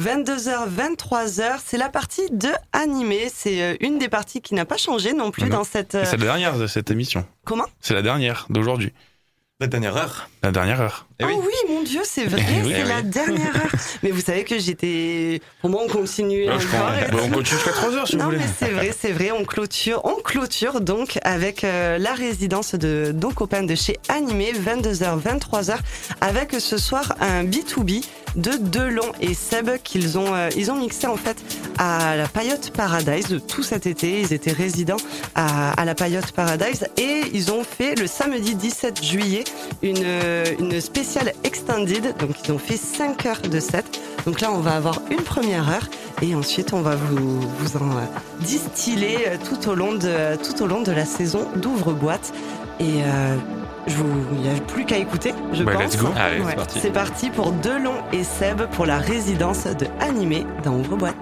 22h, 23h, c'est la partie de animé. C'est euh, une des parties qui n'a pas changé non plus Non. dans cette. Et euh, C'est la dernière de cette émission. Comment? C'est la dernière d'aujourd'hui. La dernière heure. La dernière heure. Eh Ah oui. oui, mon Dieu, c'est vrai, Eh oui. c'est Eh la oui. dernière heure. Mais vous savez que j'étais. Pour moi, on continue on continue jusqu'à 3 heures si Non vous voulez. mais c'est vrai, c'est vrai, on clôture, on clôture donc avec euh, la résidence de nos copains de chez Animé, 22h, 23h, avec ce soir un B2B de Delon et Seb qu'ils ont, euh, ils ont mixé en fait à la Payotte Paradise tout cet été. Ils étaient résidents à, à la Payotte Paradise et ils ont fait le samedi 17 juillet une, euh, une spéciale extended. Donc ils ont fait 5 heures de set. Donc là on va avoir une première heure et ensuite on va vous, vous en distiller euh, tout au long de, tout au long de la saison d'ouvre-boîte. Et euh, je vous- il n'y a plus qu'à écouter, je Bah, pense. let's go. Allez, c'est Ouais. parti. Parti pour Delon et Seb pour la résidence de Animé dans Ouvre-boîte.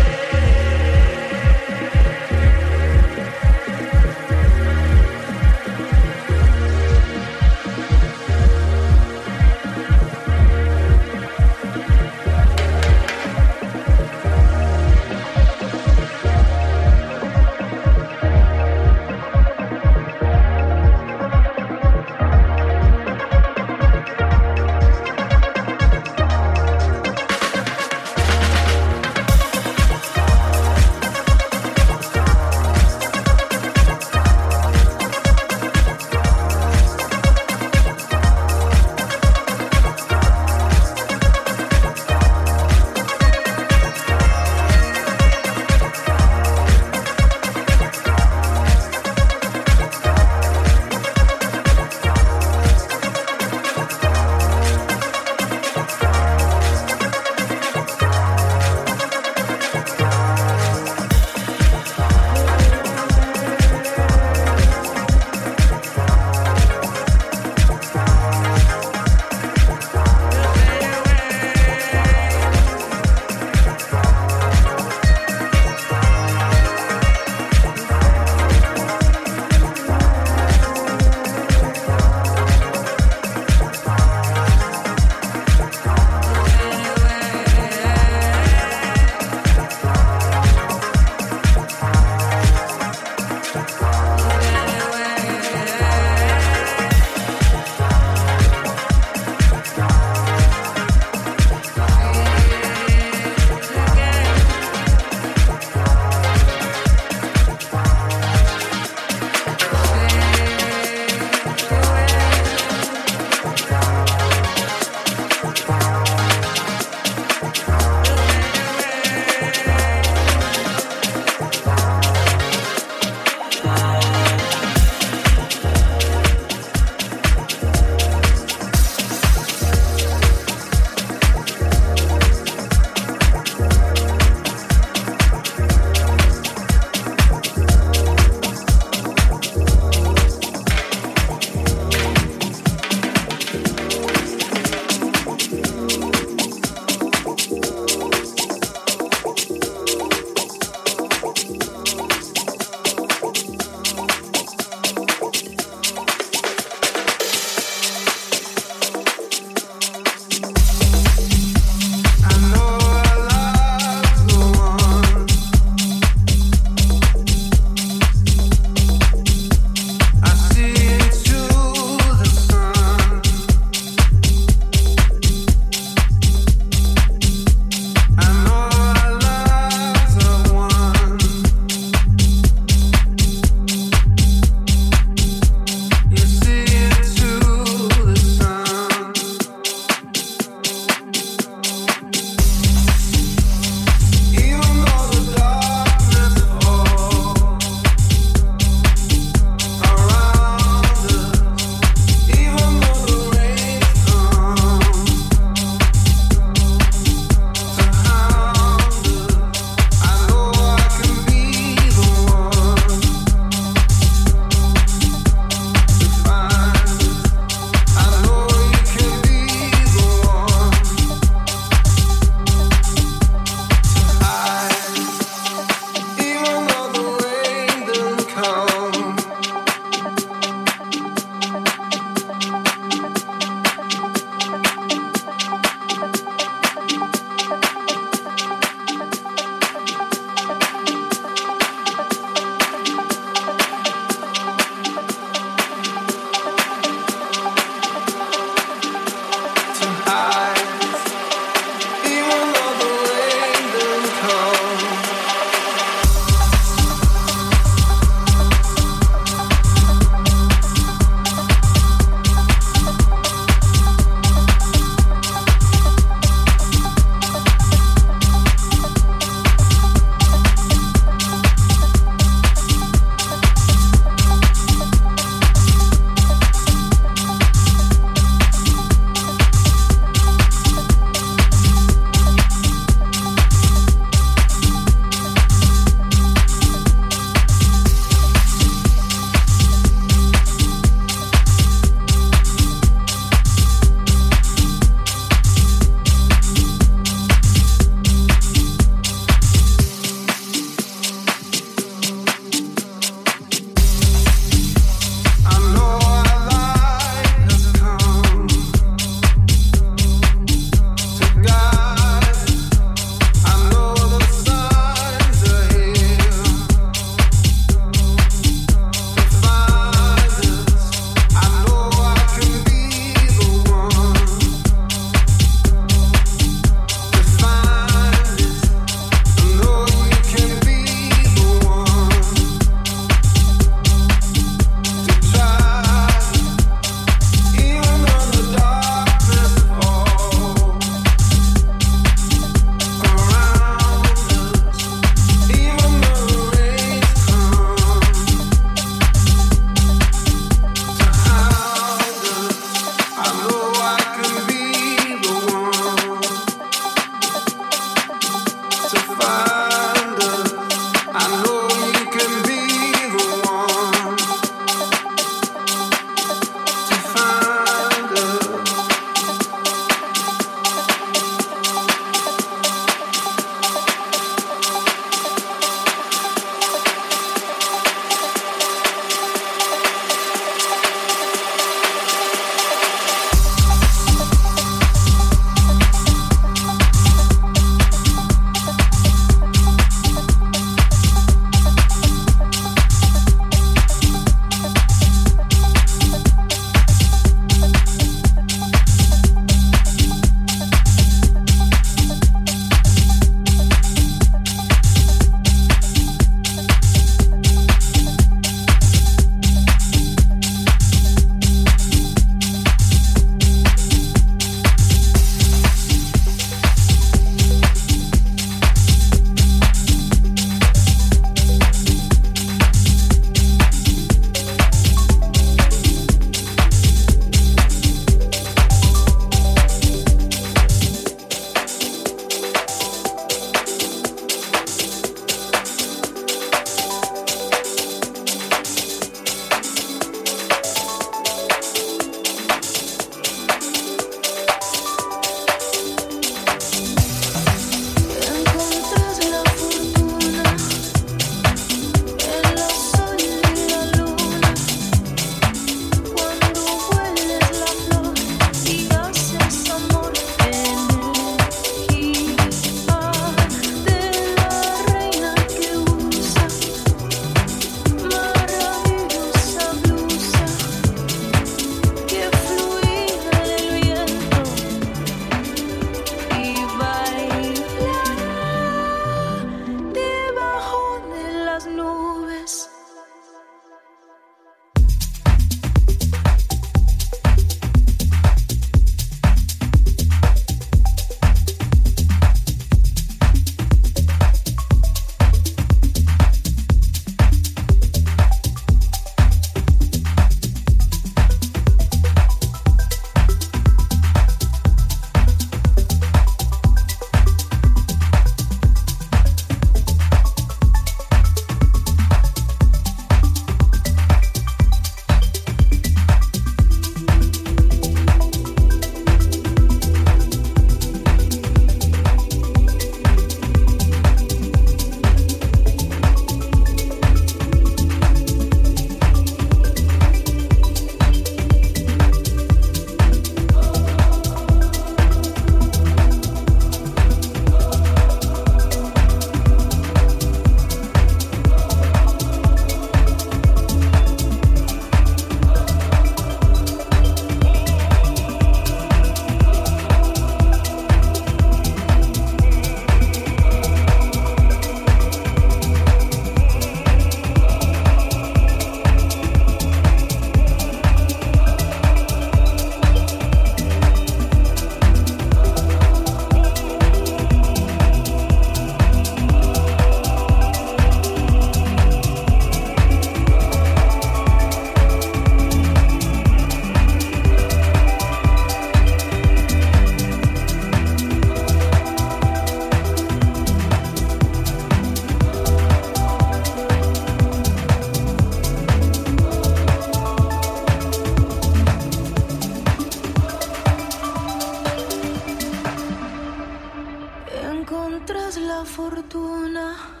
Fortuna.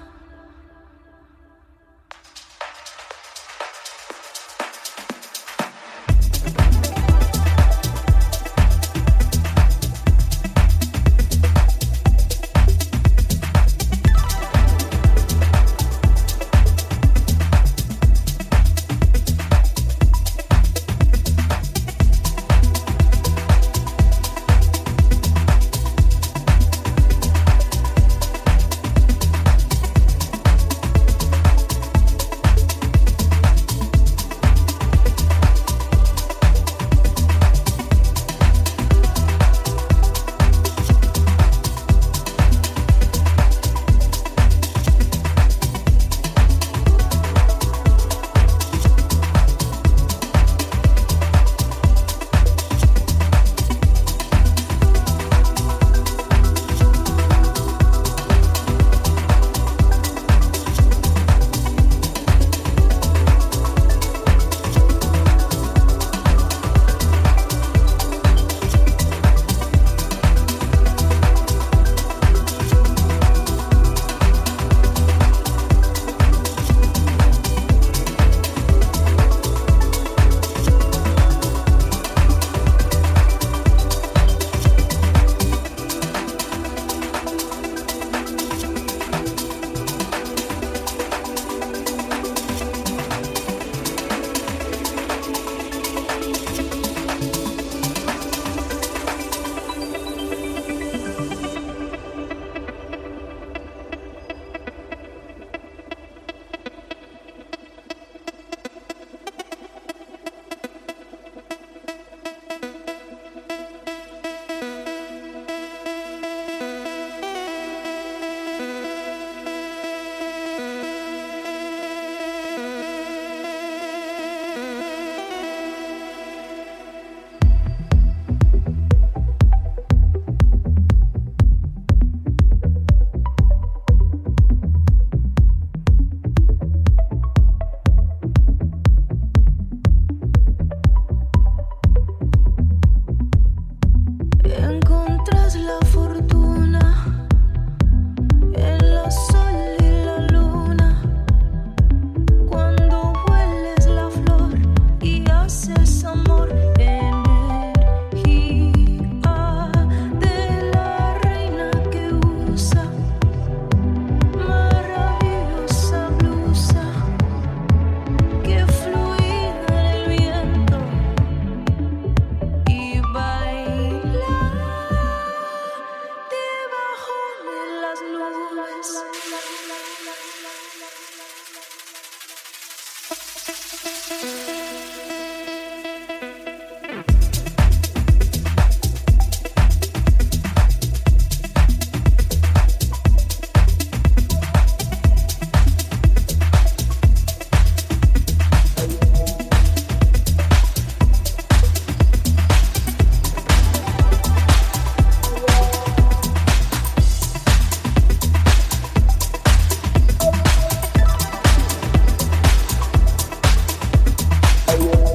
Bye.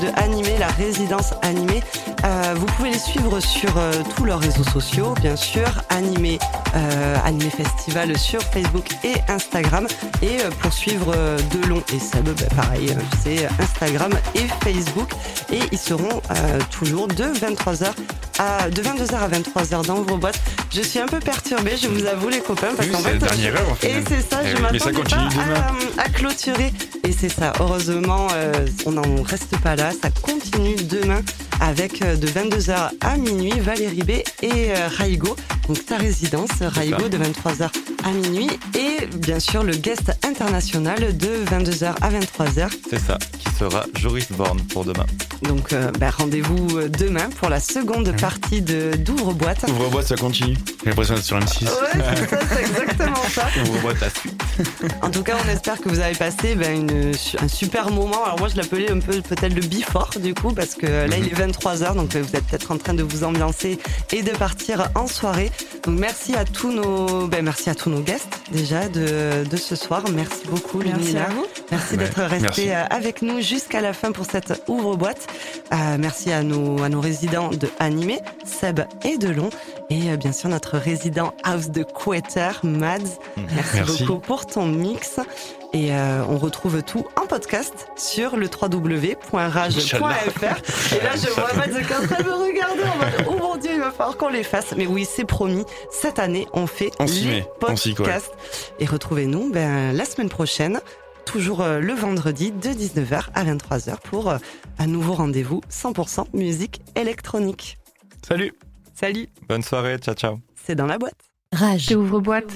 De Animé, la résidence animée. Euh, vous pouvez les suivre sur euh, tous leurs réseaux sociaux, bien sûr. Animé, euh, Animé Festival sur Facebook et Instagram. Et pour suivre Delon et Seb, bah, pareil, c'est Instagram et Facebook. Et ils seront toujours de 23h à, de 22h à 23h dans Ouvre-boîte. Je suis un peu perturbée, je vous avoue les copains, parce Oui, qu'en c'est fait, la dernière heure en fait. et c'est ça, Eh je ça m'attendais pas à clôturer. Et c'est ça, heureusement, euh, on n'en reste pas là. Ça continue demain avec euh, de 22h à minuit Valérie B et euh, Raigo. Donc ta résidence, Raigo, de 23h à minuit. Et bien sûr, le guest international de 22h à 23h. C'est ça, qui sera Joris Born pour demain. Donc euh, bah, rendez-vous demain pour la seconde partie de d'Ouvre-boîte. Ouvre-boîte, ça continue. J'ai l'impression d'être sur M6. Ouais, c'est ça, c'est exactement ça. La suite. En tout cas, on espère que vous avez passé ben, une, su- un super moment. Alors moi, je l'appelais un peu peut-être le before du coup, parce que là, il est 23h, donc euh, vous êtes peut-être en train de vous ambiancer et de partir en soirée. Donc merci à tous nos, ben, merci à tous nos guests déjà de, de ce soir. Merci beaucoup, Merci Lumina. à vous. Merci Ouais, d'être resté euh, avec nous jusqu'à la fin pour cette ouvre-boîte. Euh, merci à nos, à nos résidents de Animé, Seb et Delon. Et euh, bien sûr, notre résident House de Quetter, Mads. Merci, Merci. beaucoup pour ton mix. Et euh, on retrouve tout en podcast sur le www.rage.fr. Et là, je vois est en train de me regarder en mode Oh mon Dieu, il va falloir qu'on les fasse. Mais oui, c'est promis. Cette année, on fait On les podcasts. Et retrouvez-nous ben, la semaine prochaine, toujours euh, le vendredi de 19h à 23h pour euh, un nouveau rendez-vous 100% musique électronique. Salut Salut, Bonne soirée, ciao ciao. c'est dans la boîte. Rage. Ouvre-boîte.